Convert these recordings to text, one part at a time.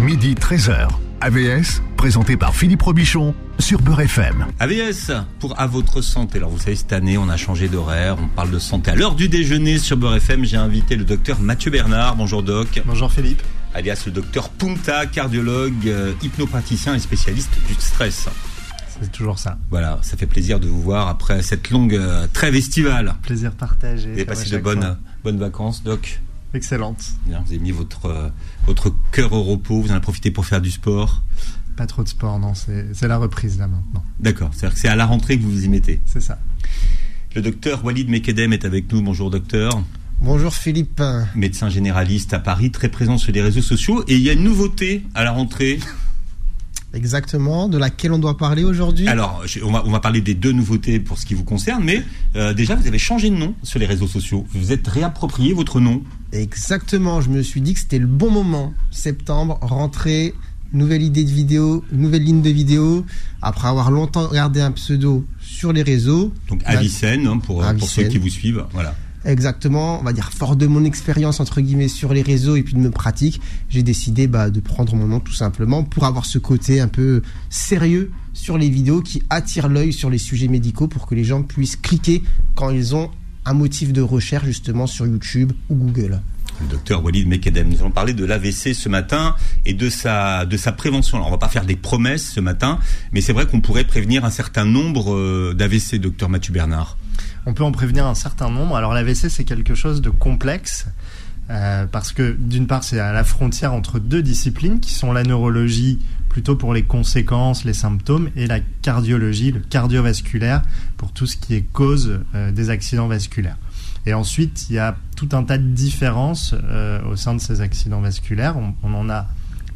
Midi 13h. AVS, présenté par Philippe Robichon sur Beurre FM. AVS, pour à votre santé. Alors vous savez, cette année, on a changé d'horaire, on parle de santé. À l'heure du déjeuner sur Beurre FM, j'ai invité le docteur Mathieu Bernard. Bonjour doc. Bonjour Philippe. Alias le docteur Punta, cardiologue, euh, hypnopraticien et spécialiste du stress. C'est toujours ça. Voilà, ça fait plaisir de vous voir après cette longue euh, trêve estivale. Plaisir partagé. Vous avez passé de bonnes, bonnes vacances, doc? Excellente. Bien, vous avez mis votre, euh, votre cœur au repos, vous en avez profité pour faire du sport Pas trop de sport, non, c'est la reprise là maintenant. D'accord, c'est-à-dire que c'est à la rentrée que vous vous y mettez C'est ça. Le docteur Walid Mekedem est avec nous. Bonjour docteur. Bonjour Philippe. Médecin généraliste à Paris, très présent sur les réseaux sociaux. Et il y a une nouveauté à la rentrée. Exactement, de laquelle on doit parler aujourd'hui. Alors, je- on va, on va parler des deux nouveautés pour ce qui vous concerne, mais euh, déjà, vous avez changé de nom sur les réseaux sociaux. Vous êtes réapproprié votre nom. Exactement, je me suis dit que c'était le bon moment. Septembre, rentrée, nouvelle idée de vidéo, nouvelle ligne de vidéo. Après avoir longtemps regardé un pseudo sur les réseaux. Donc, Avicenne, hein, pour, pour ceux Avicenne. qui vous suivent. Voilà. Exactement, on va dire fort de mon expérience entre guillemets sur les réseaux et puis de mes pratiques, j'ai décidé bah, de prendre mon nom tout simplement pour avoir ce côté un peu sérieux sur les vidéos qui attire l'œil sur les sujets médicaux pour que les gens puissent cliquer quand ils ont un motif de recherche justement sur YouTube ou Google. Le docteur Walid Mekedem. Nous allons parler de l'AVC ce matin et de sa, de sa prévention. Alors, on va pas faire des promesses ce matin, mais c'est vrai qu'on pourrait prévenir un certain nombre euh, d'AVC, docteur Mathieu Bernard. On peut en prévenir un certain nombre. Alors l'AVC, c'est quelque chose de complexe. euh, parce que d'une part, c'est à la frontière entre deux disciplines qui sont la neurologie plutôt pour les conséquences, les symptômes, et la cardiologie, le cardiovasculaire, pour tout ce qui est cause euh, des accidents vasculaires. Et ensuite, il y a tout un tas de différences euh, au sein de ces accidents vasculaires. On, on en a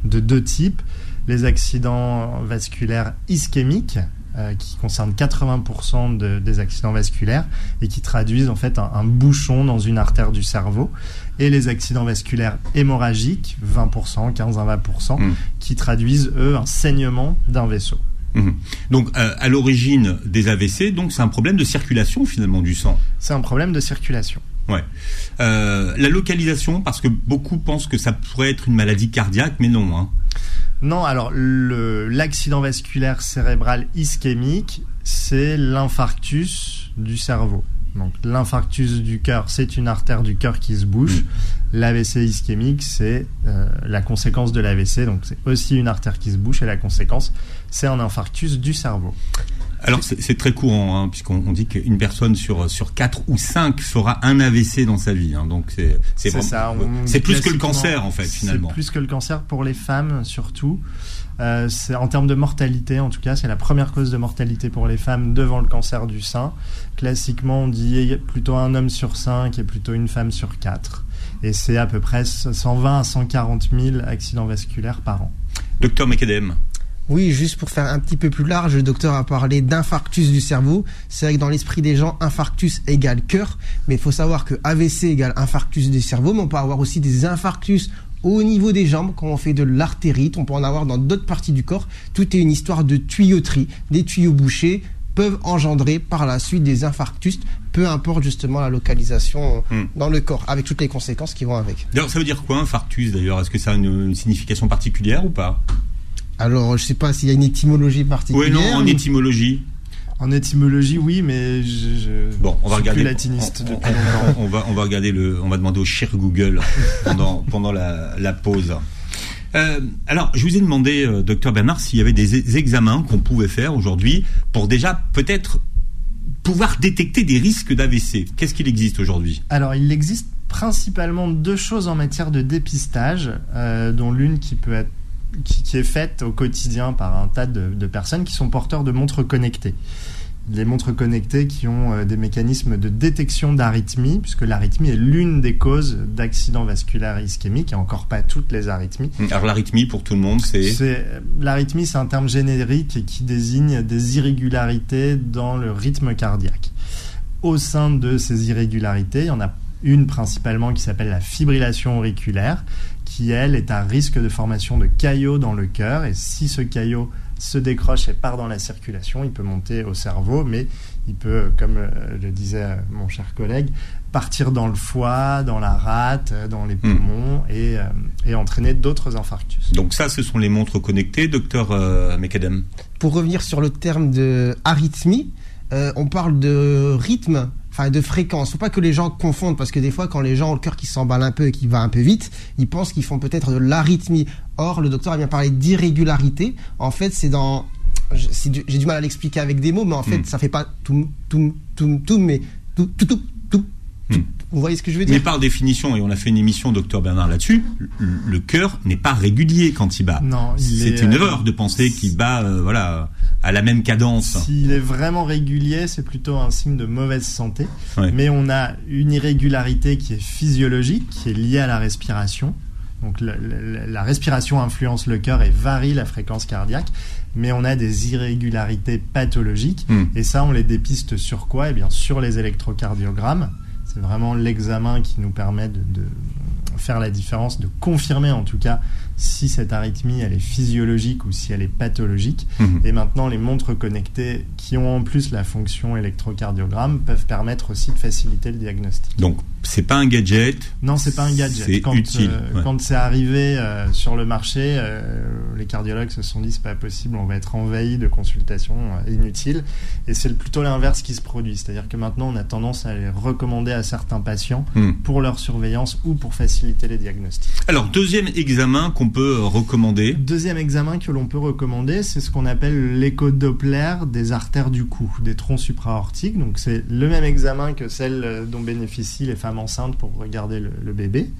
de deux types. Les accidents vasculaires ischémiques, euh, qui concernent 80% de- des accidents vasculaires et qui traduisent en fait un, un bouchon dans une artère du cerveau. Et les accidents vasculaires hémorragiques, 20%, 15 à 20%, Mm. qui traduisent eux un saignement d'un vaisseau. Mhm. Donc, euh, à l'origine des AVC, donc c'est un problème de circulation finalement du sang. C'est un problème de circulation. Ouais. Euh, la localisation, parce que beaucoup pensent que ça pourrait être une maladie cardiaque, mais non. Hein. Non, alors l'accident vasculaire cérébral ischémique, c'est l'infarctus du cerveau. Donc l'infarctus du cœur, c'est une artère du cœur qui se bouche. L'AVC ischémique, c'est euh, la conséquence de l'AVC. Donc c'est aussi une artère qui se bouche et la conséquence, c'est un infarctus du cerveau. Alors c'est très courant, hein, puisqu'on on dit qu'une personne sur sur quatre ou cinq fera un AVC dans sa vie. hein. donc c'est plus que le cancer en fait finalement. C'est plus que le cancer pour les femmes surtout. Euh, en termes de mortalité, en tout cas, c'est la première cause de mortalité pour les femmes devant le cancer du sein. Classiquement, on dit plutôt un homme sur cinq et plutôt une femme sur quatre. Et c'est à peu près 120 à 140 000 accidents vasculaires par an. Docteur Mekedem. Oui, juste pour faire un petit peu plus large, le docteur a parlé d'infarctus du cerveau. C'est vrai que dans l'esprit des gens, infarctus égale cœur, mais il faut savoir que AVC égale infarctus du cerveau, mais on peut avoir aussi des infarctus au niveau des jambes quand on fait de l'artérite, on peut en avoir dans d'autres parties du corps. Tout est une histoire de tuyauterie. Des tuyaux bouchés peuvent engendrer par la suite des infarctus, peu importe justement la localisation Hmm. dans le corps, avec toutes les conséquences qui vont avec. D'ailleurs, ça veut dire quoi infarctus d'ailleurs? Est-ce que ça a une, une signification particulière ou pas? Alors, je sais pas s'il y a une étymologie Oui, particulière. non, en étymologie. En étymologie, oui, mais je, je Bon, on va suis regarder. plus latiniste on, depuis on- longtemps. on va, on va regarder le. On va demander au cher Google pendant, pendant la, la pause. Euh, alors, je vous ai demandé, euh, docteur Bernard, s'il y avait des examens qu'on pouvait faire aujourd'hui pour déjà peut-être pouvoir détecter des risques d'AVC. Qu'est-ce qu'il existe aujourd'hui? Alors, il existe principalement deux choses en matière de dépistage, euh, dont l'une qui peut être qui, qui est faite au quotidien par un tas de, de personnes qui sont porteurs de montres connectées. Les montres connectées qui ont euh, des mécanismes de détection d'arythmie, puisque l'arythmie est l'une des causes d'accidents vasculaires ischémiques, et encore pas toutes les arythmies. Alors, l'arythmie, pour tout le monde, c'est. L'arythmie, c'est un terme générique qui désigne des irrégularités dans le rythme cardiaque. Au sein de ces irrégularités, il y en a une principalement qui s'appelle la fibrillation auriculaire, qui elle est à risque de formation de caillots dans le cœur. Et si ce caillot se décroche et part dans la circulation, il peut monter au cerveau, mais il peut, comme euh, le disait mon cher collègue, partir dans le foie, dans la rate, euh, dans les poumons et, euh, et entraîner d'autres infarctus. Donc ça, ce sont les montres connectées, docteur euh, Mekadem Pour revenir sur le terme de arythmie, euh, on parle de rythme, enfin de fréquence. Faut pas que les gens confondent parce que des fois, quand les gens ont le cœur qui s'emballe un peu et qui va un peu vite, ils pensent qu'ils font peut-être de l'arythmie. Or, le docteur a bien parlé d'irrégularité. En fait, c'est dans du- j'ai du mal à l'expliquer avec des mots, mais en fait, Mm. ça fait pas tout, tout, tout, tout, mais tout, tout, tout, tout. Mm. Vous voyez ce que je veux Mais dire? par définition, et on a fait une émission, docteur Bernard, là-dessus, le, le cœur n'est pas régulier quand il bat. Non, il C'est est, une euh, erreur de penser qu'il bat, euh, voilà, à la même cadence. S'il est vraiment régulier, c'est plutôt un signe de mauvaise santé. Ouais. Mais on a une irrégularité qui est physiologique, qui est liée à la respiration. Donc la, la- la respiration influence le cœur et varie la fréquence cardiaque. Mais on a des irrégularités pathologiques. Hmm. Et ça, on les dépiste sur quoi? Eh bien, sur les électrocardiogrammes. C'est vraiment l'examen qui nous permet de, de faire la différence, de confirmer en tout cas si cette arythmie elle est physiologique ou si elle est pathologique. Mhm. Et maintenant, les montres connectées qui ont en plus la fonction électrocardiogramme peuvent permettre aussi de faciliter le diagnostic. Donc, c'est pas un gadget. Non, c'est pas un gadget. C'est quand utile, euh, ouais. quand c'est arrivé euh, sur le marché, euh, les cardiologues se sont dit c'est pas possible, on va être envahi de consultations inutiles. Et c'est plutôt l'inverse qui se produit, c'est-à-dire que maintenant on a tendance à les recommander à certains patients Hmm. pour leur surveillance ou pour faciliter les diagnostics. Alors, deuxième examen qu'on peut recommander. Deuxième examen que l'on peut recommander, c'est ce qu'on appelle l'écho-Doppler des artères du cou, des troncs supraortiques. Donc c'est le même examen que celle euh, dont bénéficient les femmes enceintes pour regarder le, bébé,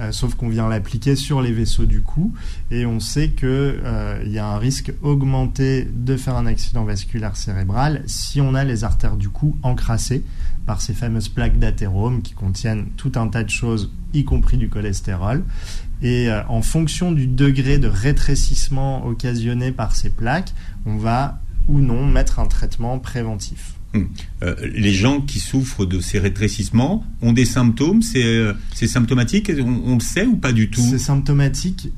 euh, sauf qu'on vient l'appliquer sur les vaisseaux du cou et on sait que euh, y a un risque augmenté de faire un accident vasculaire cérébral si on a les artères du cou encrassées par ces fameuses plaques d'athérome qui contiennent tout un tas de choses, y compris du cholestérol. Et euh, en fonction du degré de rétrécissement occasionné par ces plaques, on va ou non mettre un traitement préventif. Euh, les gens qui souffrent de ces rétrécissements ont des symptômes, c'est euh, symptomatique, on, on le sait ou pas du tout? C'est symptomatique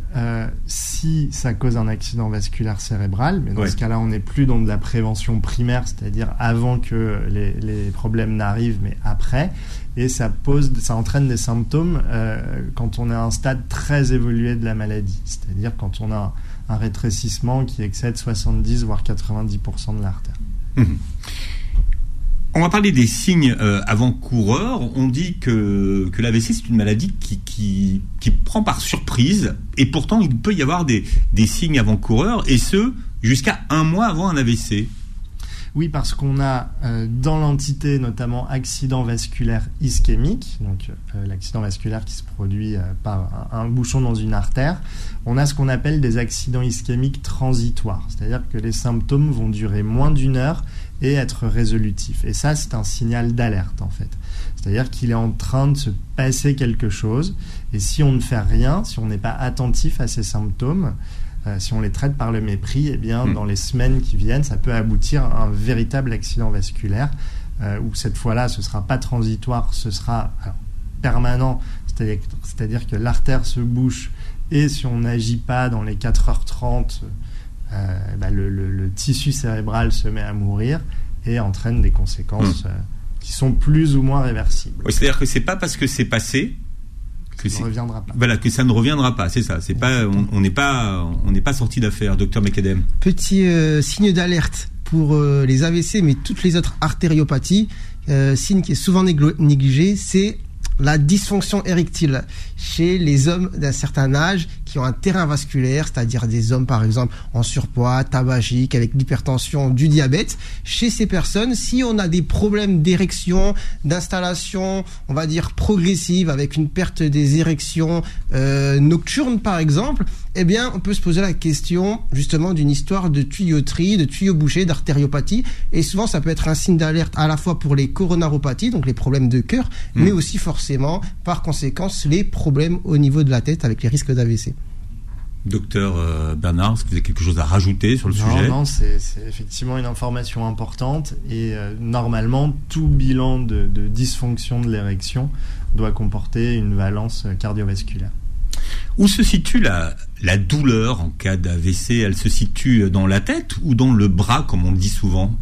si ça cause un accident vasculaire cérébral, mais dans Ouais. ce cas-là, on n'est plus dans de la prévention primaire, c'est-à-dire avant que les, les problèmes n'arrivent, mais après. Et ça pose, ça entraîne des symptômes euh, quand on est à un stade très évolué de la maladie, c'est-à-dire quand on a un, rétrécissement qui excède 70 voire 90% de l'artère. On va parler des signes euh, avant-coureurs. On dit que, que l'AVC, c'est une maladie qui, qui, qui prend par surprise. Et pourtant, il peut y avoir des, des signes avant-coureurs, et ce, jusqu'à un mois avant un AVC. Oui, parce qu'on a euh, dans l'entité notamment accident vasculaire ischémique, donc euh, l'accident vasculaire qui se produit euh, par un, bouchon dans une artère, on a ce qu'on appelle des accidents ischémiques transitoires, c'est-à-dire que les symptômes vont durer moins d'une heure et être résolutifs. Et ça, c'est un signal d'alerte en fait. C'est-à-dire qu'il est en train de se passer quelque chose, et si on ne fait rien, si on n'est pas attentif à ces symptômes, si on les traite par le mépris, eh bien, Mm. dans les semaines qui viennent, ça peut aboutir à un véritable accident vasculaire, euh, où cette fois-là, ce sera pas transitoire, ce sera alors, permanent, c'est-à-dire que l'artère se bouche, et si on n'agit pas dans les 4h30, euh, bah, le, le- le tissu cérébral se met à mourir et entraîne des conséquences euh, qui sont plus ou moins réversibles. Oui, C'est-à-dire que c'est pas parce que c'est passé que Ça ne reviendra pas. voilà que ça ne reviendra pas. C'est ça. C'est pas on n'est pas on n'est pas sorti d'affaire, docteur Mekadem. Petit euh, signe d'alerte pour euh, les AVC, mais toutes les autres artériopathies. Euh, signe qui est souvent négligé, c'est la dysfonction érectile chez les hommes d'un certain âge qui ont un terrain vasculaire, c'est-à-dire des hommes par exemple en surpoids, tabagique, avec l'hypertension, du diabète. Chez ces personnes, si on a des problèmes d'érection, d'installation, on va dire progressive, avec une perte des érections euh, nocturnes par exemple, eh bien on peut se poser la question justement d'une histoire de tuyauterie, de tuyaux bouchés, d'artériopathie. Et souvent ça peut être un signe d'alerte à la fois pour les coronaropathies, donc les problèmes de cœur, Mm. mais aussi forcément par conséquence les problèmes au niveau de la tête avec les risques d'AVC. Docteur euh, Bernard, est-ce que vous avez quelque chose à rajouter sur le non, sujet? non, c'est c'est effectivement une information importante et euh, normalement tout bilan de, de dysfonction de l'érection doit comporter une valence cardiovasculaire. Où se situe la, douleur en cas d'AVC Elle se situe dans la tête ou dans le bras, comme on le dit souvent?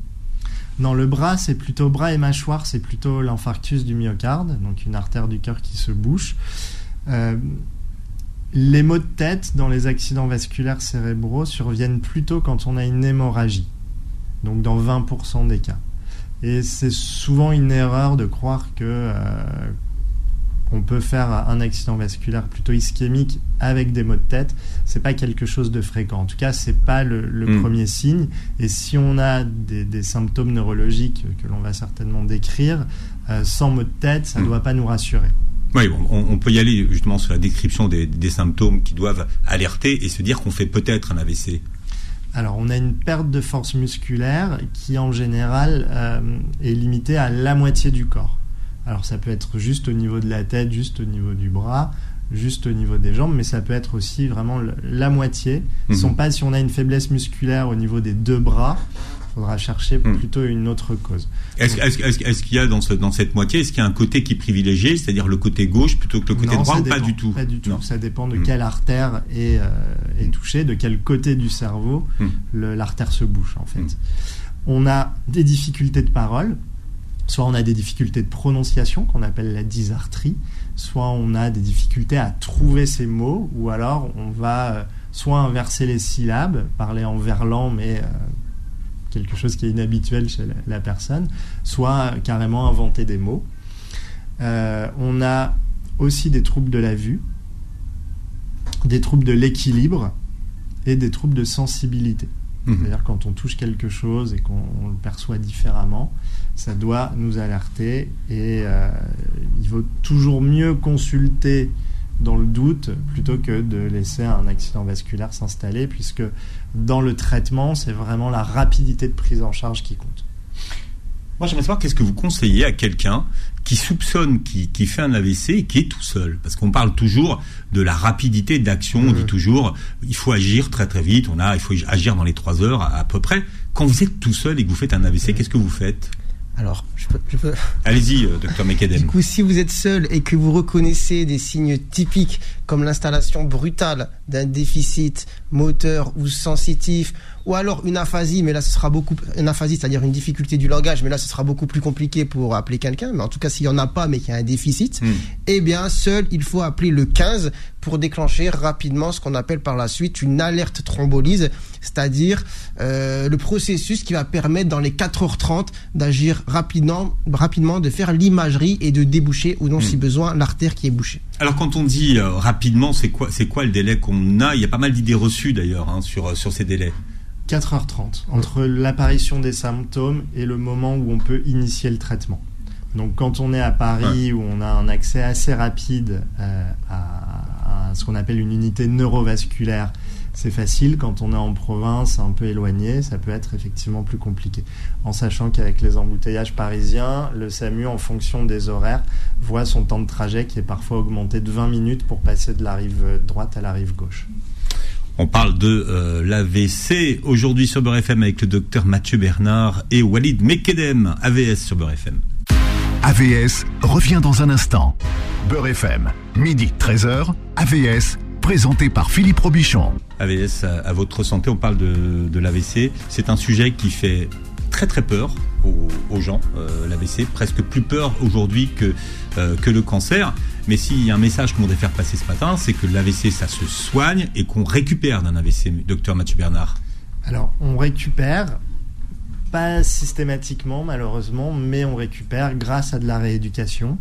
Dans le bras, c'est plutôt bras et mâchoire, c'est plutôt l'infarctus du myocarde, donc une artère du cœur qui se bouche. Euh, les maux de tête dans les accidents vasculaires cérébraux surviennent plutôt quand on a une hémorragie, donc dans 20% des cas. Et c'est souvent une erreur de croire que euh, on peut faire un accident vasculaire plutôt ischémique avec des maux de tête, c'est pas quelque chose de fréquent. En tout cas, c'est pas le, Mm. premier signe. Et si on a des, des symptômes neurologiques que l'on va certainement décrire, euh, sans maux de tête, ça ne Mm. doit pas nous rassurer. Oui, on, on peut y aller justement sur la description des, des symptômes qui doivent alerter et se dire qu'on fait peut-être un AVC. Alors, on a une perte de force musculaire qui, en général, euh, est limitée à la moitié du corps. Alors, ça peut être juste au niveau de la tête, juste au niveau du bras, juste au niveau des jambes, mais ça peut être aussi vraiment la moitié. Mhm. Sont pas si on a une faiblesse musculaire au niveau des deux bras, il faudra chercher Mhm. plutôt une autre cause. Est-ce qu'il y a dans, ce, dans cette moitié, est-ce qu'il y a un côté qui est privilégié, c'est-à-dire le côté gauche plutôt que le côté Non, droit ou pas du tout? Pas du tout. Non. Ça dépend de Mhm. quelle artère est, euh, est touchée, de quel côté du cerveau Mhm. l'artère se bouche en fait. On a des difficultés de parole, soit on a des difficultés de prononciation qu'on appelle la dysarthrie, soit on a des difficultés à trouver ces mots, ou alors on va euh, soit inverser les syllabes, parler en verlan mais euh, quelque chose qui est inhabituel chez la, personne, soit carrément inventer des mots. Euh, on a aussi des troubles de la vue, des troubles de l'équilibre et des troubles de sensibilité. Mhm. C'est-à-dire quand on touche quelque chose et qu'on on le perçoit différemment, ça doit nous alerter et euh, il vaut toujours mieux consulter dans le doute plutôt que de laisser un accident vasculaire s'installer puisque dans le traitement, c'est vraiment la rapidité de prise en charge qui compte. Moi, j'aimerais savoir qu'est-ce que vous conseillez à quelqu'un qui soupçonne qui, qui fait un AVC et qui est tout seul. Parce qu'on parle toujours de la rapidité d'action. On dit toujours, il faut agir très très vite. On a, il faut agir dans les trois heures à, à peu près. Quand vous êtes tout seul et que vous faites un AVC, qu'est-ce que vous faites? Alors, je peux, je peux- Allez-y, euh, docteur Du Mekadem. coup, si vous êtes seul et que vous reconnaissez des signes typiques comme l'installation brutale d'un déficit moteur ou sensitif, ou alors une aphasie, mais là ce sera beaucoup une aphasie, c'est-à-dire une difficulté du langage, mais là ce sera beaucoup plus compliqué pour appeler quelqu'un. Mais en tout cas, s'il y en a pas, mais qu'il y a un déficit, Hmm. eh bien seul, il faut appeler le 15 pour déclencher rapidement ce qu'on appelle par la suite une alerte thrombolyse, c'est-à-dire euh, le processus qui va permettre dans les 4h30 d'agir rapidement, rapidement, de faire l'imagerie et de déboucher ou non si besoin l'artère qui est bouchée. Alors quand on dit euh, rapidement, c'est quoi, c'est quoi le délai qu'on a? Il y a pas mal d'idées reçues d'ailleurs hein, sur, euh, sur ces délais. 4h30 entre l'apparition des symptômes et le moment où on peut initier le traitement. Donc quand on est à Paris où on a un accès assez rapide euh, à, à ce qu'on appelle une unité neurovasculaire, c'est facile. Quand on est en province, un peu éloigné, ça peut être effectivement plus compliqué. En sachant qu'avec les embouteillages parisiens, le SAMU, en fonction des horaires, voit son temps de trajet qui est parfois augmenté de 20 minutes pour passer de la rive droite à la rive gauche. On parle de euh, l'AVC aujourd'hui sur Beurre FM avec le docteur Mathieu Bernard et Walid Mekedem, AVS sur Beurre FM. AVS revient dans un instant. Beurre FM, midi 13h, AVS, présenté par Philippe Robichon. AVS à, à votre santé, on parle de, de l'AVC. C'est un sujet qui fait très très peur aux, aux gens, euh, l'AVC, presque plus peur aujourd'hui que, euh, que le cancer. Mais s'il y a un message qu'on voudrait faire passer ce matin, c'est que l'AVC, ça se soigne et qu'on récupère d'un AVC, docteur Mathieu Bernard. Alors, on récupère, pas systématiquement malheureusement, mais on récupère grâce à de la rééducation.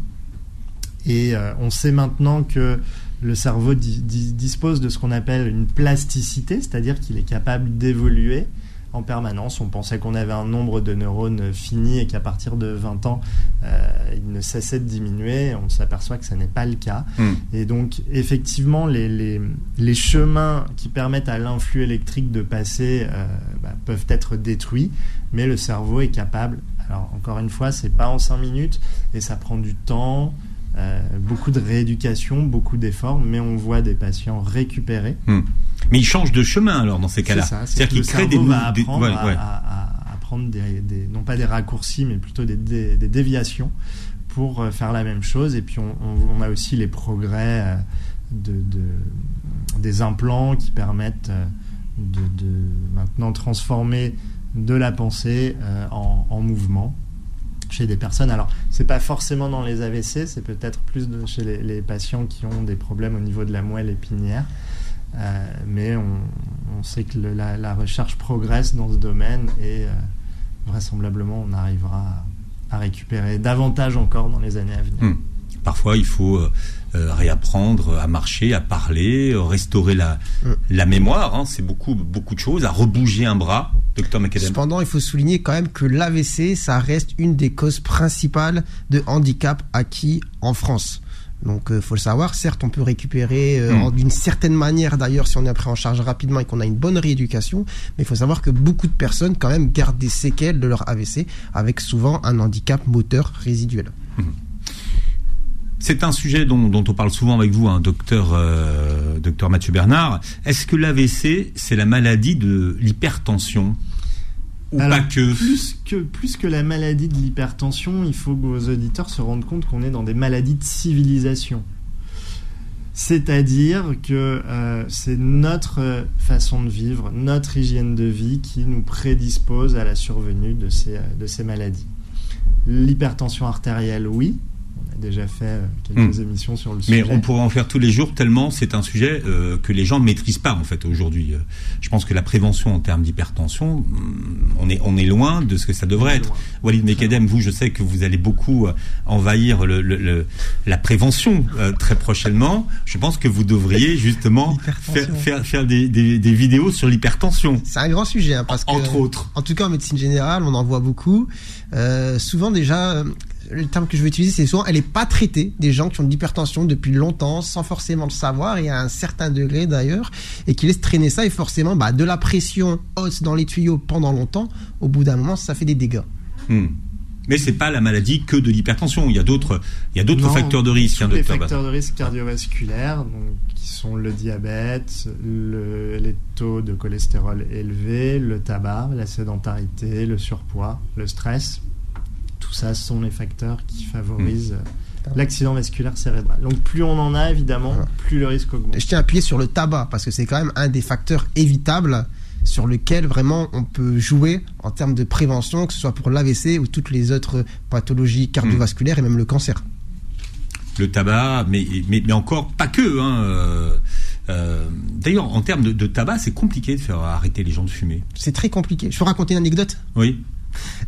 Et euh, on sait maintenant que le cerveau di- di- dispose de ce qu'on appelle une plasticité, c'est-à-dire qu'il est capable d'évoluer en permanence. On pensait qu'on avait un nombre de neurones fini et qu'à partir de 20 ans, euh, il ne cessait de diminuer. On s'aperçoit que ce n'est pas le cas. Hmm. Et donc, effectivement, les, les, les chemins qui permettent à l'influx électrique de passer euh, bah, peuvent être détruits, mais le cerveau est capable. Alors, encore une fois, c'est pas en 5 minutes et ça prend du temps, euh, beaucoup de rééducation, beaucoup d'efforts, mais on voit des patients récupérer. Mais il change de chemin alors dans ces cas-là. C'est ça, c'est C'est-à-dire que le qu'il crée des, va des- ouais, à, ouais. à- à- à prendre des, des- non pas des raccourcis, mais plutôt des, déviations pour euh, faire la même chose. Et puis on, on- on a aussi les progrès euh, de, de- des implants qui permettent de, de maintenant transformer de la pensée en, en mouvement chez des personnes. Alors, c'est pas forcément dans les AVC, c'est peut-être plus de- chez les, les patients qui ont des problèmes au niveau de la moelle épinière. Euh, mais on, on sait que le- la, la recherche progresse dans ce domaine et euh, vraisemblablement on arrivera à, à récupérer davantage encore dans les années à venir. Hmm. Parfois, il faut euh, réapprendre à marcher, à parler, restaurer la, Mm. la mémoire. hein. c'est beaucoup, beaucoup de choses. À rebouger un bras, McAdam. Cependant, il faut souligner quand même que l'AVC, ça reste une des causes principales de handicap acquis en France. Donc, il faut le savoir. Certes, on peut récupérer euh, Mm. en- d'une certaine manière, d'ailleurs, si on est pris en charge rapidement et qu'on a une bonne rééducation. Mais il faut savoir que beaucoup de personnes, quand même, gardent des séquelles de leur AVC, avec souvent un handicap moteur résiduel. C'est un sujet dont, dont on parle souvent avec vous, hein, docteur, euh, docteur Mathieu Bernard. Est-ce que l'AVC, c'est la maladie de l'hypertension Ou Alors, pas que Plus que, plus que la maladie de l'hypertension, il faut que vos auditeurs se rendent compte qu'on est dans des maladies de civilisation. C'est-à-dire que euh, c'est notre euh, façon de vivre, notre hygiène de vie qui nous prédispose à la survenue de ces, de ces maladies. L'hypertension artérielle, oui. On a déjà fait euh, quelques Hmm. émissions sur le Mais sujet. on pourrait en faire tous les jours tellement c'est un sujet euh, que les gens ne maîtrisent pas en fait aujourd'hui. Euh, Je pense que la prévention en termes d'hypertension, hum, on est on est loin de ce que ça devrait être. Walid Mekadem, vous, je sais que vous allez beaucoup envahir le, le- le- la prévention euh, très prochainement. Je pense que vous devriez justement faire, faire, faire des, des, des vidéos sur l'hypertension, C'est un grand sujet, hein, parce que... entre autres. En tout cas, en médecine générale, on en voit beaucoup. Euh, souvent, déjà, euh, le terme que je vais utiliser, c'est souvent, elle n'est pas traitée des gens qui ont de l'hypertension depuis longtemps, sans forcément le savoir, et à un certain degré d'ailleurs, et qui laissent traîner ça, et forcément, bah, de la pression haute dans les tuyaux pendant longtemps, au bout d'un moment, ça fait des dégâts. Hum. Mais c'est pas la maladie que de l'hypertension. Il y a d'autres, il y a d'autres Non, facteurs de risque, hein, les facteurs de risque cardiovasculaires, donc, qui sont le diabète, le- les taux de cholestérol élevés, le tabac, la sédentarité, le surpoids, le stress. Tout ça sont les facteurs qui favorisent euh, l'accident vasculaire cérébral. Donc plus on en a, évidemment, Voilà. plus le risque augmente. Je tiens à appuyer sur le tabac, parce que c'est quand même un des facteurs évitables sur lequel vraiment on peut jouer en termes de prévention, que ce soit pour l'AVC ou toutes les autres pathologies cardiovasculaires et même le cancer. le tabac, mais, mais, mais encore pas que. Hein, euh, euh, D'ailleurs, en termes de, de tabac, c'est compliqué de faire arrêter les gens de fumer. C'est très compliqué. Je peux raconter une anecdote? Oui.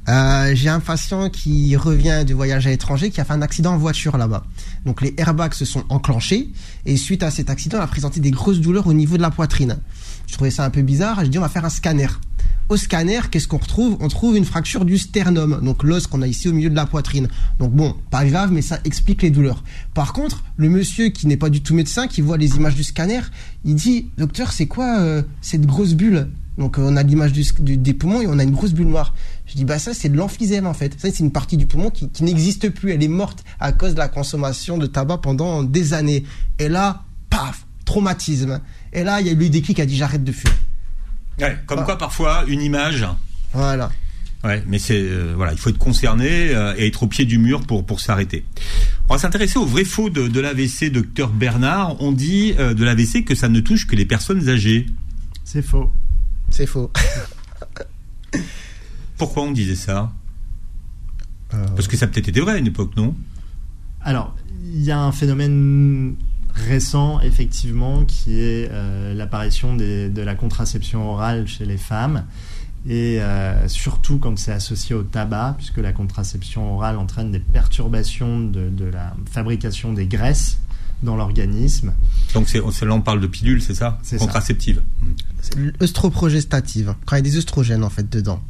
Euh, J'ai un patient qui revient de voyage à l'étranger qui a fait un accident en voiture là-bas. Donc les airbags se sont enclenchés et suite à cet accident, il a présenté des grosses douleurs au niveau de la poitrine. Je trouvais ça un peu bizarre. Je dis on va faire un scanner. Au scanner, qu'est-ce qu'on retrouve? On trouve une fracture du sternum, donc l'os qu'on a ici au milieu de la poitrine. Donc bon, pas grave, mais ça explique les douleurs. Par contre, le monsieur qui n'est pas du tout médecin, qui voit les images du scanner, il dit docteur, c'est quoi euh, cette grosse bulle? Donc euh, on a l'image des poumons et on a une grosse bulle noire. Je dis bah ça c'est de l'emphysème en fait. Ça c'est une partie du poumon qui, qui n'existe plus. Elle est morte à cause de la consommation de tabac pendant des années. Et là, paf, traumatisme. Et là il y a eu le déclic qui a dit j'arrête de fumer. Ouais, comme quoi, parfois, une image. Voilà. Ouais, mais c'est euh, voilà, il faut être concerné euh, et être au pied du mur pour pour s'arrêter. On va s'intéresser au vrai faux de, de l'AVC, docteur Bernard. On dit euh, de l'AVC que ça ne touche que les personnes âgées. C'est faux. C'est faux. Pourquoi on disait ça Euh, Parce que ça a peut-être été vrai à une époque, non Alors, il y a un phénomène récent, effectivement, qui est euh, l'apparition de la contraception orale chez les femmes. Et euh, surtout quand c'est associé au tabac, puisque la contraception orale entraîne des perturbations de, de la fabrication des graisses dans l'organisme. Donc c'est là on parle de pilules, c'est ça c'est l'œstroprogestative. Quand il y a des œstrogènes en fait dedans.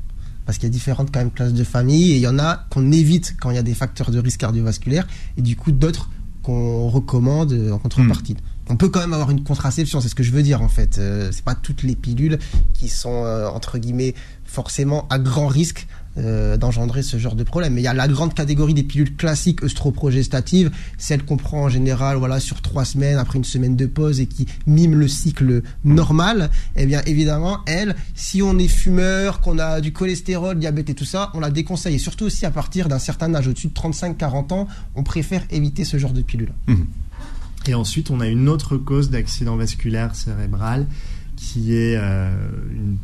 Parce qu'il y a différentes quand même classes de famille et il y en a qu'on évite quand il y a des facteurs de risque cardiovasculaire et du coup d'autres qu'on recommande euh, en contrepartie. On peut quand même avoir une contraception, c'est ce que je veux dire en fait. Euh, c'est pas toutes les pilules qui sont euh, entre guillemets forcément à grand risque euh, d'engendrer ce genre de problème. Mais il y a la grande catégorie des pilules classiques œstroprogestatives, celles qu'on prend en général voilà sur trois semaines après une semaine de pause et qui miment le cycle normal. Eh bien évidemment, elles, si on est fumeur, qu'on a du cholestérol, diabète et tout ça, on la déconseille. Et surtout aussi à partir d'un certain âge, au-dessus de 35-40 ans, on préfère éviter ce genre de pilules. Et ensuite, on a une autre cause d'accident vasculaire cérébral qui est euh, une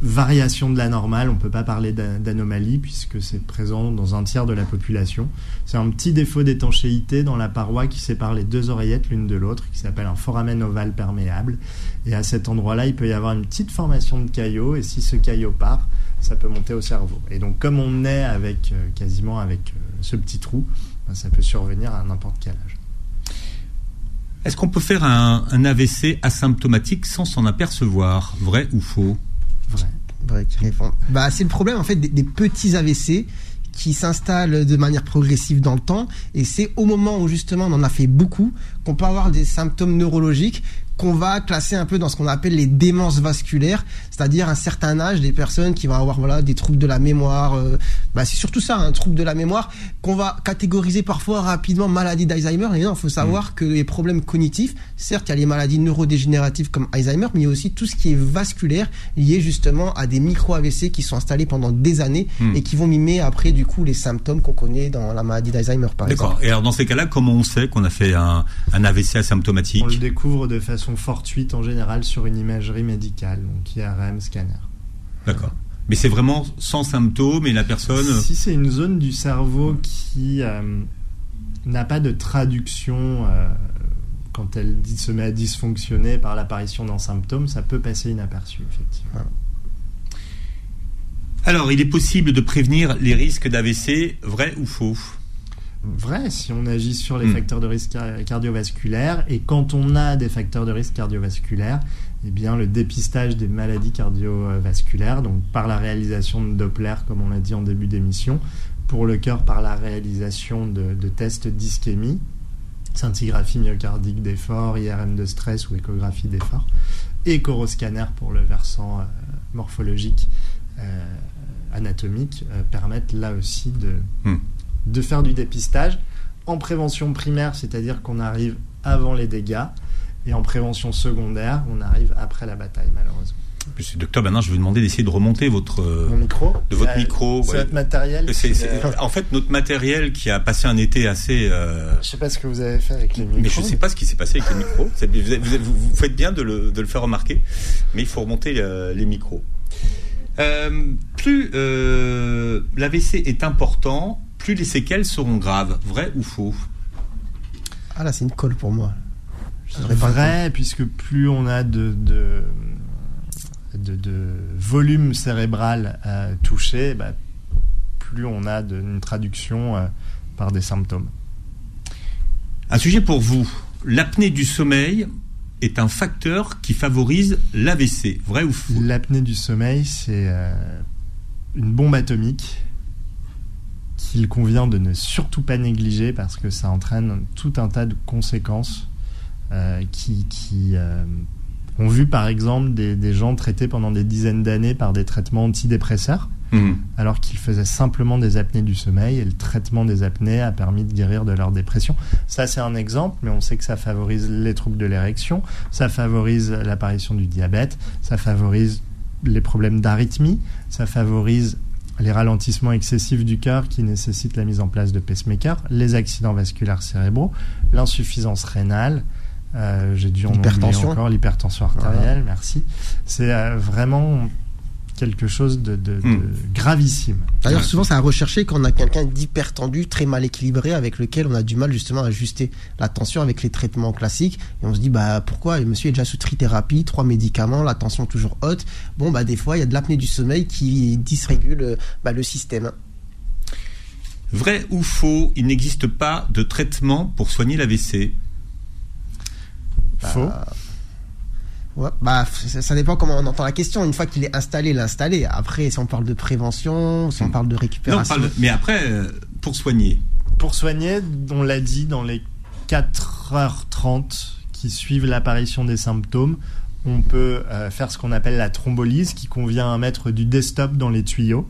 variation de la normale. On ne peut pas parler d'anomalie puisque c'est présent dans un tiers de la population. C'est un petit défaut d'étanchéité dans la paroi qui sépare les deux oreillettes l'une de l'autre, qui s'appelle un foramen ovale perméable. Et à cet endroit-là, il peut y avoir une petite formation de caillot. Et si ce caillot part, ça peut monter au cerveau. Et donc, comme on est avec euh, quasiment avec euh, ce petit trou, ben, ça peut survenir à n'importe quel âge. Est-ce qu'on peut faire un, AVC asymptomatique sans s'en apercevoir? Vrai ou faux? Vrai. Vrai bah, c'est le problème en fait des, des petits AVC qui s'installent de manière progressive dans le temps. Et c'est au moment où justement on en a fait beaucoup qu'on peut avoir des symptômes neurologiques qu'on va classer un peu dans ce qu'on appelle les démences vasculaires, c'est-à-dire un certain âge des personnes qui vont avoir voilà des troubles de la mémoire. Euh, bah c'est surtout ça, un trouble de la mémoire qu'on va catégoriser parfois rapidement maladie d'Alzheimer. Et non, il faut savoir mm. que les problèmes cognitifs, certes, il y a les maladies neurodégénératives comme Alzheimer, mais il y a aussi tout ce qui est vasculaire lié justement à des micro AVC qui sont installés pendant des années mm. et qui vont mimer après du coup les symptômes qu'on connaît dans la maladie d'Alzheimer par exemple. D'accord. Et alors dans ces cas-là, comment on sait qu'on a fait un, un AVC asymptomatique? On le découvre de façon fortuite en général sur une imagerie médicale, donc Scanner. D'accord. Mais c'est vraiment sans symptômes et la personne. Si c'est une zone du cerveau qui euh, n'a pas de traduction euh, quand elle se met à dysfonctionner par l'apparition d'un symptôme, ça peut passer inaperçu, effectivement. Alors, il est possible de prévenir les risques d'AVC, vrai ou faux? Vrai si on agit sur les hmm. facteurs de risque cardiovasculaires. Et quand on a des facteurs de risque cardiovasculaires, eh bien, le dépistage des maladies cardiovasculaires, donc par la réalisation de Doppler, comme on l'a dit en début d'émission, pour le cœur par la réalisation de, tests d'ischémie, scintigraphie myocardique d'effort, IRM de stress ou échographie d'effort, et coroscanner pour le versant euh, morphologique euh, anatomique, euh, permettent là aussi de... Hmm. de faire du dépistage en prévention primaire, c'est-à-dire qu'on arrive avant les dégâts, et en prévention secondaire, on arrive après la bataille, malheureusement. Monsieur docteur, maintenant, je vais vous demander d'essayer de remonter votre micro, de votre micro. C'est votre matériel. En fait, notre matériel qui a passé un été assez. Euh... Je sais pas ce que vous avez fait avec les micros. Mais je sais pas ce qui s'est passé avec les micros. Vous, vous, faites bien de le, de le, faire remarquer, mais il faut remonter euh, les micros. Euh, plus euh, l'AVC est important, plus les séquelles seront graves. Vrai ou faux? Ah là, c'est une colle pour moi. Vrai, puisque plus on a de, de, de, volume cérébral euh, touché, bah, plus on a une traduction euh, par des symptômes. Un sujet pour vous. L'apnée du sommeil est un facteur qui favorise l'AVC. Vrai ou faux? L'apnée du sommeil, c'est euh, une bombe atomique qu'il convient de ne surtout pas négliger parce que ça entraîne tout un tas de conséquences euh, qui, euh, ont vu par exemple des, gens traités pendant des dizaines d'années par des traitements antidépresseurs mmh. alors qu'ils faisaient simplement des apnées du sommeil et le traitement des apnées a permis de guérir de leur dépression. Ça c'est un exemple, mais on sait que ça favorise les troubles de l'érection, ça favorise l'apparition du diabète, ça favorise les problèmes d'arythmie, ça favorise les ralentissements excessifs du cœur qui nécessitent la mise en place de pacemakers, les accidents vasculaires cérébraux, l'insuffisance rénale, euh, j'ai dû en l'hypertension encore, l'hypertension artérielle, merci. C'est euh, vraiment quelque chose de, hmm. gravissime. D'ailleurs, souvent, c'est à rechercher quand on a quelqu'un d'hypertendu, très mal équilibré, avec lequel on a du mal justement à ajuster la tension avec les traitements classiques. Et on se dit, bah pourquoi Le monsieur est déjà sous trithérapie, trois médicaments, la tension toujours haute. Bon, bah des fois, il y a de l'apnée du sommeil qui dysrégule bah, le système. Vrai ou faux, il n'existe pas de traitement pour soigner l'AVC Faux. Bah, bah, ça, dépend comment on entend la question. Une fois qu'il est installé, l'installer. Après, si on parle de prévention, si on hmm. parle de récupération. mais après, euh, pour soigner. Pour soigner, on l'a dit, dans les 4h30 qui suivent l'apparition des symptômes, on peut euh, faire ce qu'on appelle la thrombolyse, qui convient à mettre du desktop dans les tuyaux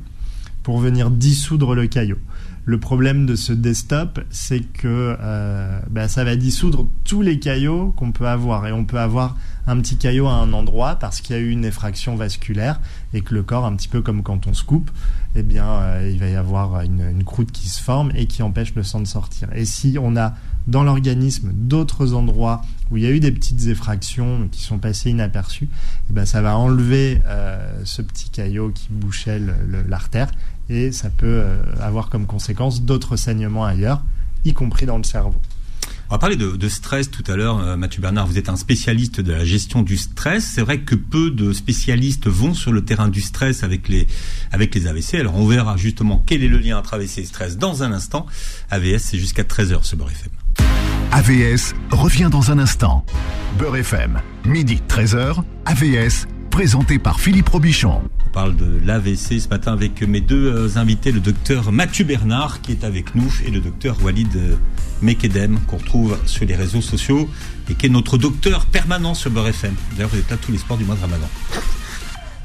pour venir dissoudre le caillot. Le problème de ce desktop, c'est que euh, bah, ça va dissoudre tous les caillots qu'on peut avoir. Et on peut avoir un petit caillot à un endroit parce qu'il y a eu une effraction vasculaire et que le corps, un petit peu comme quand on se coupe, eh bien, euh, il va y avoir une, croûte qui se forme et qui empêche le sang de sortir. Et si on a dans l'organisme d'autres endroits où il y a eu des petites effractions qui sont passées inaperçues, eh ben, ça va enlever euh, ce petit caillot qui bouchait l'artère et ça peut euh, avoir comme conséquence d'autres saignements ailleurs, y compris dans le cerveau. On va parler de, de stress tout à l'heure, euh, Mathieu Bernard. Vous êtes un spécialiste de la gestion du stress. C'est vrai que peu de spécialistes vont sur le terrain du stress avec les avec les AVC. Alors on verra justement quel est le lien entre AVC et stress dans un instant. AVS, c'est jusqu'à 13h ce Beurre FM. AVS revient dans un instant. Beurre FM, midi 13h, AVS, présenté par Philippe Robichon. On parle de l'AVC ce matin avec mes deux euh, invités, le docteur Mathieu Bernard qui est avec nous et le docteur Walid euh, Mekedem qu'on retrouve sur les réseaux sociaux et qui est notre docteur permanent sur Beurre FM. D'ailleurs, vous êtes là tous les sports du mois de Ramadan.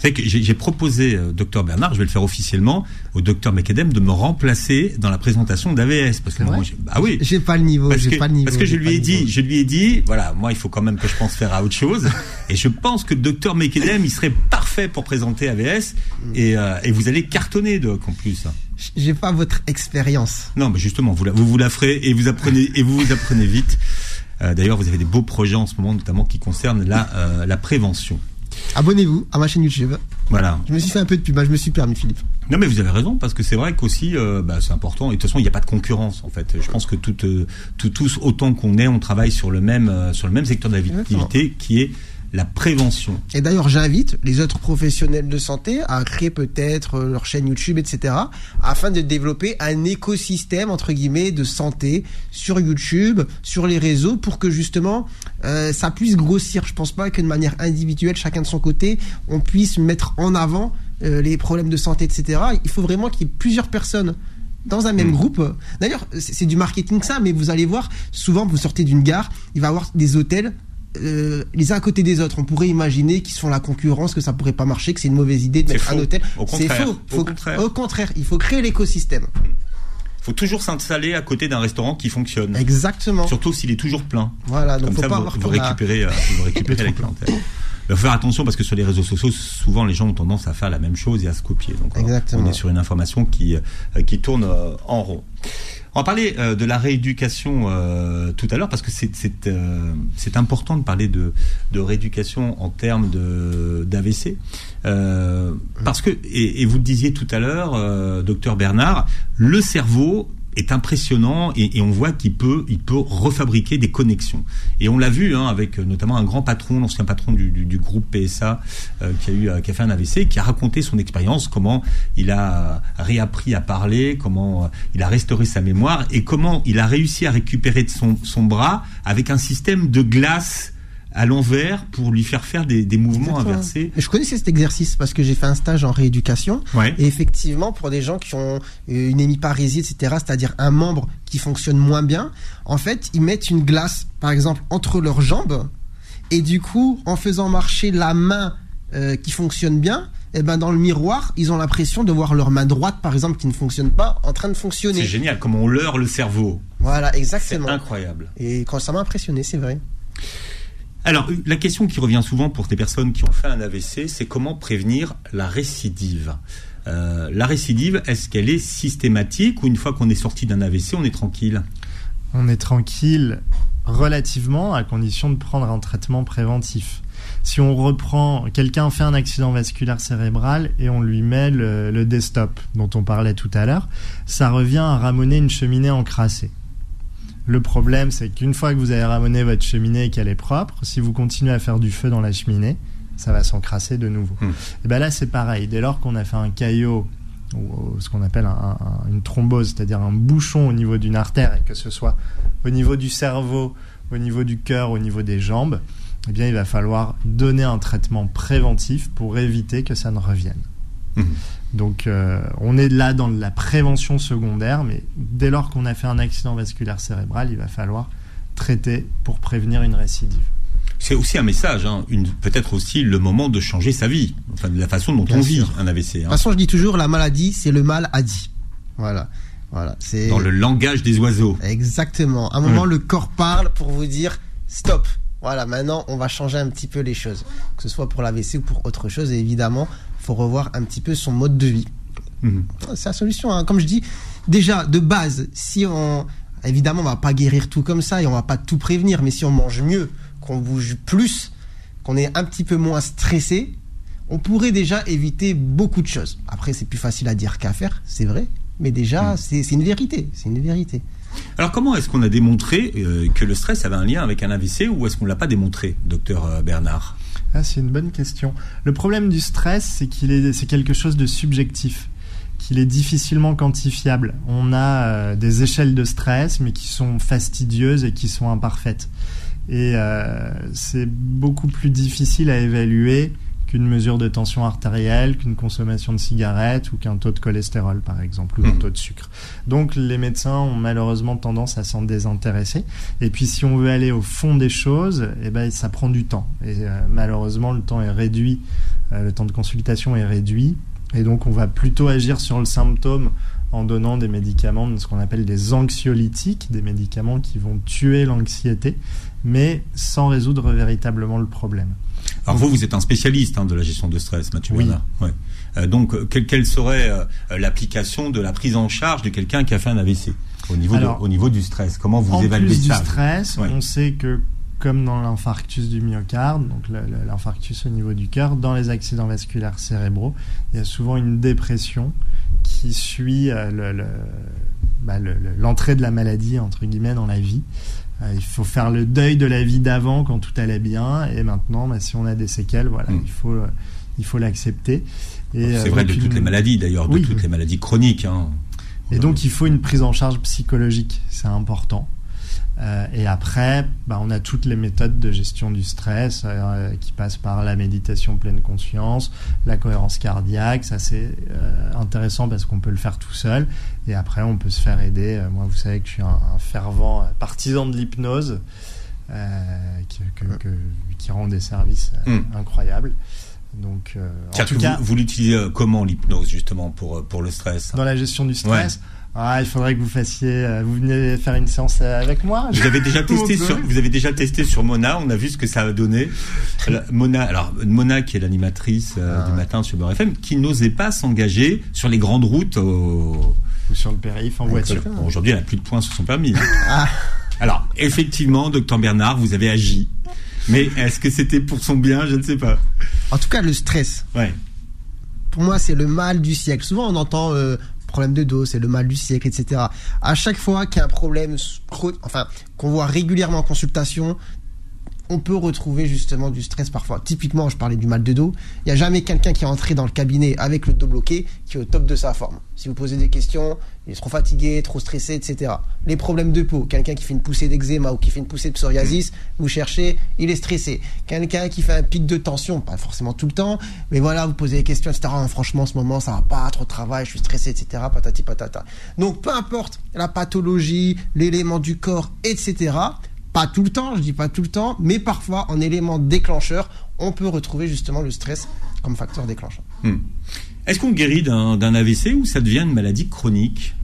C'est que j'ai proposé, euh, docteur Bernard, je vais le faire officiellement, au docteur Mekedem de me remplacer dans la présentation d'AVS. Parce que moi, bah oui. J'ai pas le niveau, j'ai pas le niveau. Parce que je lui ai dit, je lui ai dit, voilà, moi, il faut quand même que je pense faire à autre chose. et je pense que le docteur Mekedem, il serait parfait pour présenter AVS. Et, euh, et vous allez cartonner, Doc, en plus. J'ai pas votre expérience. Non, mais justement, vous, la, vous vous la ferez et vous apprenez, et vous vous apprenez vite. Euh, D'ailleurs, vous avez des beaux projets en ce moment, notamment qui concernent la, euh, la prévention. Abonnez-vous à ma chaîne YouTube. Voilà. Je me suis fait un peu de pub, je me suis permis, Philippe. Non, mais vous avez raison, parce que c'est vrai qu'aussi, euh, bah, c'est important. Et de toute façon, il n'y a pas de concurrence, en fait. Je pense que tout, euh, tout, tous, autant qu'on est, on travaille sur le même, sur le même secteur d'activité qui est la prévention. Et d'ailleurs, j'invite les autres professionnels de santé à créer peut-être leur chaîne YouTube, etc., afin de développer un écosystème, entre guillemets, de santé sur YouTube, sur les réseaux, pour que justement, euh, ça puisse grossir. Je pense pas que de manière individuelle, chacun de son côté, on puisse mettre en avant euh, les problèmes de santé, etc. Il faut vraiment qu'il y ait plusieurs personnes dans un même mmh. groupe. D'ailleurs, c'est du marketing ça, mais vous allez voir, souvent vous sortez d'une gare, il va y avoir des hôtels euh, les uns à côté des autres. On pourrait imaginer qu'ils sont la concurrence, que ça pourrait pas marcher, que c'est une mauvaise idée de mettre un hôtel. C'est faux. au, contraire. au contraire, il faut créer l'écosystème. Il faut toujours s'installer à côté d'un restaurant qui fonctionne. Exactement. Surtout s'il est toujours plein. Voilà, donc Comme faut ça, pas vous, avoir vous récupérez, euh, vous récupérez la clientèle. Il faut faire attention parce que sur les réseaux sociaux, souvent les gens ont tendance à faire la même chose et à se copier. Donc Exactement. on est sur une information qui, euh, qui tourne en rond. On va parler euh, de la rééducation euh, tout à l'heure parce que c'est euh, important de parler de, de rééducation en termes d'AVC parce que et, et, vous le disiez tout à l'heure, docteur Bernard, le cerveau est impressionnant et, et on voit qu'il peut, il peut refabriquer des connexions. Et on l'a vu hein, avec notamment un grand patron, l'ancien patron du, du, du, groupe PSA, euh, qui a eu, qui a fait un AVC, qui a raconté son expérience, comment il a réappris à parler, comment il a restauré sa mémoire et comment il a réussi à récupérer de son, son bras avec un système de glace à l'envers pour lui faire faire des, des mouvements Exactement. inversés. Je connaissais cet exercice parce que j'ai fait un stage en rééducation. Ouais. Et effectivement, pour des gens qui ont une hémiparésie, etc., c'est-à-dire un membre qui fonctionne moins bien, en fait, ils mettent une glace, par exemple, entre leurs jambes. Et du coup, en faisant marcher la main euh, qui fonctionne bien, et ben dans le miroir, ils ont l'impression de voir leur main droite, par exemple, qui ne fonctionne pas, en train de fonctionner. C'est génial, comment on leurre le cerveau. Voilà, exactement. C'est incroyable. Et quand ça m'a impressionné, c'est vrai. Alors, la question qui revient souvent pour des personnes qui ont fait un AVC, c'est comment prévenir la récidive. Euh, la récidive, est-ce qu'elle est systématique ou une fois qu'on est sorti d'un AVC, on est tranquille? On est tranquille relativement à condition de prendre un traitement préventif. Si on reprend, quelqu'un fait un accident vasculaire cérébral et on lui met le, le desktop dont on parlait tout à l'heure, ça revient à ramoner une cheminée encrassée. Le problème, c'est qu'une fois que vous avez ramené votre cheminée et qu'elle est propre, si vous continuez à faire du feu dans la cheminée, ça va s'encrasser de nouveau. Mmh. Et ben là, c'est pareil. Dès lors qu'on a fait un caillot ou ce qu'on appelle un, un, une thrombose, c'est-à-dire un bouchon au niveau d'une artère, et que ce soit au niveau du cerveau, au niveau du cœur, au niveau des jambes, eh bien, il va falloir donner un traitement préventif pour éviter que ça ne revienne. Mmh. Donc, euh, on est là dans la prévention secondaire, mais dès lors qu'on a fait un accident vasculaire cérébral, il va falloir traiter pour prévenir une récidive. C'est aussi un message, hein, peut-être aussi le moment de changer sa vie, enfin de la façon dont Bien on sûr. vit un AVC. De Hein. toute façon, je dis toujours, la maladie, c'est le mal à dit. Voilà. Voilà. C'est Dans le langage des oiseaux. Exactement. À un moment, le corps parle pour vous dire stop. Voilà, maintenant, on va changer un petit peu les choses. Que ce soit pour l'AVC ou pour autre chose. Et évidemment, faut revoir un petit peu son mode de vie. Mhm. C'est la solution. hein. Comme je dis, déjà de base, si on évidemment on va pas guérir tout comme ça et on va pas tout prévenir, mais si on mange mieux, qu'on bouge plus, qu'on est un petit peu moins stressé, on pourrait déjà éviter beaucoup de choses. Après, c'est plus facile à dire qu'à faire, c'est vrai, mais déjà c'est c'est une vérité, c'est une vérité. Alors comment est-ce qu'on a démontré euh, que le stress avait un lien avec un AVC ou est-ce qu'on l'a pas démontré, docteur euh, Bernard? Ah, c'est une bonne question. Le problème du stress, c'est qu'il est, c'est quelque chose de subjectif, qu'il est difficilement quantifiable. On a euh, des échelles de stress, mais qui sont fastidieuses et qui sont imparfaites. Et euh, c'est beaucoup plus difficile à évaluer qu'une mesure de tension artérielle, qu'une consommation de cigarettes ou qu'un taux de cholestérol, par exemple, ou un Mhm. taux de sucre. Donc les médecins ont malheureusement tendance à s'en désintéresser. Et puis si on veut aller au fond des choses, eh ben, ça prend du temps. Et euh, malheureusement, le temps est réduit, euh, le temps de consultation est réduit. Et donc on va plutôt agir sur le symptôme en donnant des médicaments, ce qu'on appelle des anxiolytiques, des médicaments qui vont tuer l'anxiété, mais sans résoudre véritablement le problème. Alors vous, vous êtes un spécialiste hein, de la gestion de stress, Mathieu Oui. Bernard. Ouais. Euh, donc, euh, quelle, quelle serait euh, l'application de la prise en charge de quelqu'un qui a fait un AVC au niveau, Alors, de, au niveau du stress? Comment vous en évaluez plus ça? du stress, Ouais. on sait que comme dans l'infarctus du myocarde, donc l'infarctus au niveau du cœur, dans les accidents vasculaires cérébraux, il y a souvent une dépression qui suit le- le- bah, le- le- l'entrée de la maladie entre guillemets dans la vie. Euh, il faut faire le deuil de la vie d'avant quand tout allait bien, et maintenant, bah, si on a des séquelles, voilà, Mm. il faut euh, il faut l'accepter. Et, C'est euh, vrai de toutes les maladies d'ailleurs, de Oui. toutes les maladies chroniques. Hein. Et donc il faut une prise en charge psychologique, c'est important. Euh, et après, bah, on a toutes les méthodes de gestion du stress euh, qui passent par la méditation pleine conscience, la cohérence cardiaque. Ça c'est euh, intéressant parce qu'on peut le faire tout seul. Et après, on peut se faire aider. Moi, vous savez que je suis un, un fervent partisan de l'hypnose qui, rend des services euh, Mm. incroyables. Donc, en tout cas, vous, vous l'utilisez comment l'hypnose justement pour, pour le stress? Dans la gestion du stress? Ah, il faudrait que vous fassiez, euh, vous venez faire une séance euh, avec moi. Vous avez déjà testé sur, vous avez déjà testé sur Mona. On a vu ce que ça a donné. Mona, alors Mona qui est l'animatrice euh, Ah. du matin sur Beurre FM, qui n'osait pas s'engager sur les grandes routes. au- Ou sur le périph' en voiture. Bon, Aujourd'hui, elle a plus de points sur son permis. hein. Ah. Alors, effectivement, docteur Bernard, vous avez agi. Mais est-ce que c'était pour son bien? Je ne sais pas. En tout cas, le stress, Ouais. pour moi, c'est le mal du siècle. Souvent, on entend euh, problème de dos, c'est le mal du siècle, etc. À chaque fois qu'il y a un problème, enfin, qu'on voit régulièrement en consultation, on peut retrouver justement du stress parfois. Typiquement, je parlais du mal de dos. Il n'y a jamais quelqu'un qui est entré dans le cabinet avec le dos bloqué qui est au top de sa forme. Si vous posez des questions, il est trop fatigué, trop stressé, etc. Les problèmes de peau, quelqu'un qui fait une poussée d'eczéma ou qui fait une poussée de psoriasis, vous cherchez, il est stressé. Quelqu'un qui fait un pic de tension, pas forcément tout le temps, mais voilà, vous posez des questions, etc. Ah, franchement, en ce moment, ça va pas, trop de travail, je suis stressé, etc. Patati patata. Donc, peu importe la pathologie, l'élément du corps, etc. Pas tout le temps, je dis pas tout le temps, mais parfois en élément déclencheur, on peut retrouver justement le stress comme facteur déclencheur. Hmm. Est-ce qu'on guérit d'un AVC ou ça devient une maladie chronique?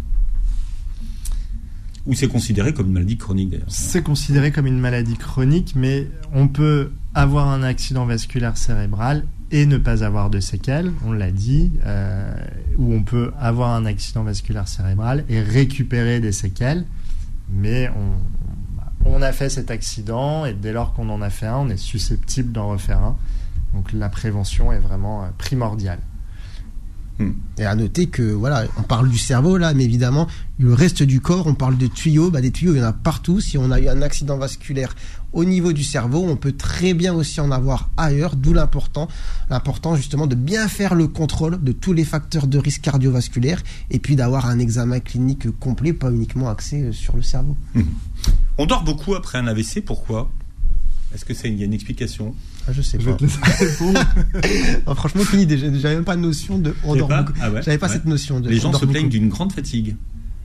Ou c'est considéré comme une maladie chronique d'ailleurs? C'est considéré comme une maladie chronique, mais on peut avoir un accident vasculaire cérébral et ne pas avoir de séquelles, on l'a dit, euh, ou on peut avoir un accident vasculaire cérébral et récupérer des séquelles, mais on, on a fait cet accident et dès lors qu'on en a fait un, on est susceptible d'en refaire un. Donc la prévention est vraiment euh, primordiale. Et à noter que, voilà, on parle du cerveau là, mais évidemment, le reste du corps, on parle de tuyaux. Bah, des tuyaux, il y en a partout. Si on a eu un accident vasculaire au niveau du cerveau, on peut très bien aussi en avoir ailleurs, d'où l'important, l'important justement de bien faire le contrôle de tous les facteurs de risque cardiovasculaire et puis d'avoir un examen clinique complet, pas uniquement axé euh, sur le cerveau. On dort beaucoup après un AVC, pourquoi? Est-ce que c'est il y a une explication? Ah, je sais Je pas. te franchement, aucune idée. J'avais même pas de notion de. On dort pas beaucoup. Ah ouais, J'avais pas ouais. cette notion de. Les gens se plaignent d'une grande fatigue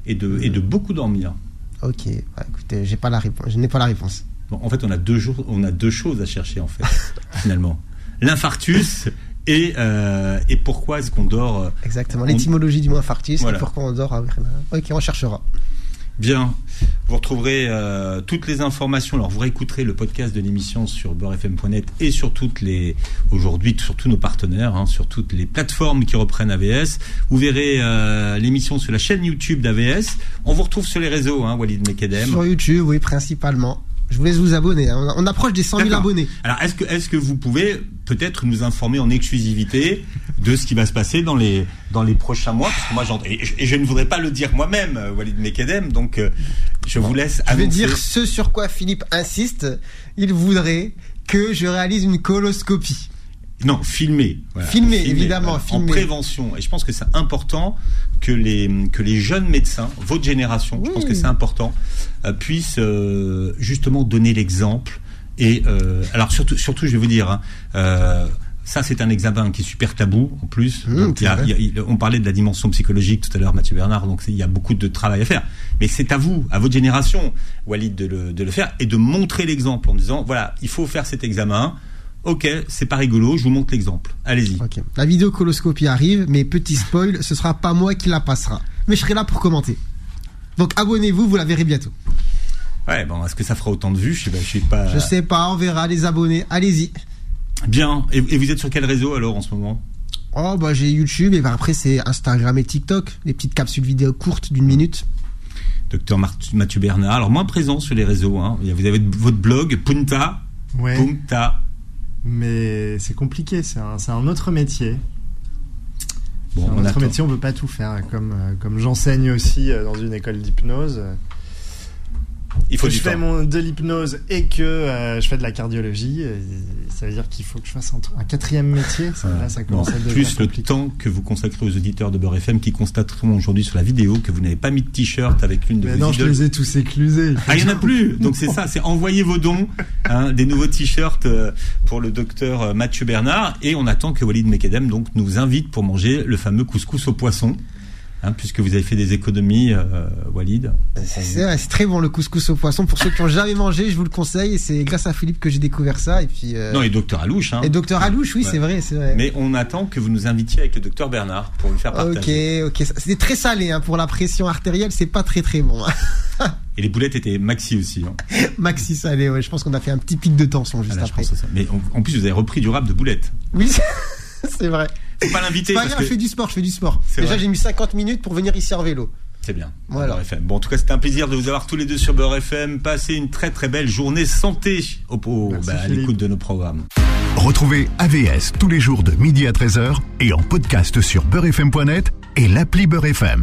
et de, et de beaucoup dormir. Ok, ouais, écoutez, j'ai pas la réponse. Je n'ai pas la réponse. Bon, en fait, on a deux jours, on a deux choses à chercher en fait, finalement. L'infarctus et euh, et pourquoi est-ce qu'on dort euh, Exactement. On- L'étymologie du mot infarctus Voilà. et pourquoi on dort. Ok, on cherchera. Bien. Vous retrouverez euh, toutes les informations. Alors, vous réécouterez le podcast de l'émission sur beurrefm.net et sur toutes les, aujourd'hui, sur tous nos partenaires, hein, sur toutes les plateformes qui reprennent AVS. Vous verrez euh, l'émission sur la chaîne YouTube d'AVS. On vous retrouve sur les réseaux, hein, Walid Mekedem. Sur YouTube, oui, principalement. Je vous laisse vous abonner. hein. On approche des 100 000 D'accord. abonnés. Alors, est-ce que, est-ce que vous pouvez peut-être nous informer en exclusivité de ce qui va se passer dans les, dans les prochains mois? Parce que moi, j'en- et, je- et je ne voudrais pas le dire moi-même, euh, Walid Mekedem, donc euh, je vous laisse Je vais dire ce sur quoi Philippe insiste. Il voudrait que je réalise une coloscopie. Non, filmer. Voilà. Filmer, évidemment, En filmer. prévention. Et je pense que c'est important que les, que les jeunes médecins, votre génération, je pense que c'est important, euh, puissent euh, justement donner l'exemple. Et euh, alors surtout, surtout, je vais vous dire, hein, euh, ça c'est un examen qui est super tabou en plus. Mmh, Donc, il y a- c'est vrai. il y a- on parlait de la dimension psychologique tout à l'heure, Mathieu Bernard. Donc il y a beaucoup de travail à faire. Mais c'est à vous, à votre génération, Walid, de le, de le faire et de montrer l'exemple en disant voilà, il faut faire cet examen. Ok, c'est pas rigolo, je vous montre l'exemple. Allez-y. La vidéo coloscopie arrive, mais petit spoil, ce sera pas moi qui la passera. Mais je serai là pour commenter. Donc abonnez-vous, vous la verrez bientôt. Ouais, bon, est-ce que ça fera autant de vues? Je sais pas. Je sais pas. Je sais pas, on verra les abonnés. Allez-y. Bien. Et, et vous êtes sur quel réseau alors en ce moment? Oh bah j'ai YouTube et bah, après c'est Instagram et TikTok, des petites capsules vidéo courtes d'une minute. Docteur Mathieu Bernard. Alors moins présent sur les réseaux. Hein. Vous avez votre blog Punta. Ouais. Punta. Mais c'est compliqué, c'est un, autre métier. Bon, un on autre métier, on peut pas tout faire. Comme, euh, comme j'enseigne aussi euh, dans une école d'hypnose, Il faut que du je fais mon, de l'hypnose et que euh, je fais de la cardiologie, ça veut dire qu'il faut que je fasse un, un quatrième métier. Ça, Voilà. là, ça Bon, commence à devenir plus le temps que vous consacrez aux auditeurs de Beurre FM qui constateront aujourd'hui sur la vidéo que vous n'avez pas mis de t-shirt avec l'une de Mais vos non, je les ai tous éclusés. Ah, il n'y en a plus. Donc c'est ça, c'est envoyer vos dons, hein, des nouveaux t-shirts euh, pour le docteur euh, Mathieu Bernard, et on attend que Walid Mekedem donc nous invite pour manger le fameux couscous au poisson, hein, puisque vous avez fait des économies, euh, Walid. C'est vrai, c'est très bon le couscous au poisson. Pour ceux qui ont jamais mangé, je vous le conseille. C'est grâce à Philippe que j'ai découvert ça. Et puis euh, Non, et docteur Alouche. Hein. et docteur Alouche, oui Ouais. c'est vrai. Mais on attend que vous nous invitiez avec le docteur Bernard pour le faire partager. Ok, ok. C'était très salé hein, pour la pression artérielle, c'est pas très très bon. hein. Et les boulettes étaient maxi aussi. Hein. Maxi salé, ouais. Je pense qu'on a fait un petit pic de tension juste Ah, là, je après. Mais en, en plus, vous avez repris du rap de boulettes. Oui, c'est vrai. Faut pas l'inviter C'est pas grave, que je fais du sport, je fais du sport. Déjà, j'ai mis 50 minutes pour venir ici en vélo. c'est bien. Voilà. FM. Bon, en tout cas, c'était un plaisir de vous avoir tous les deux sur Beurre FM. Passez une très très belle journée santé au, au- Merci, bah, à l'écoute de nos programmes. Retrouvez AVS tous les jours de midi à 13h et en podcast sur beurrefm.net et l'appli Beurre FM.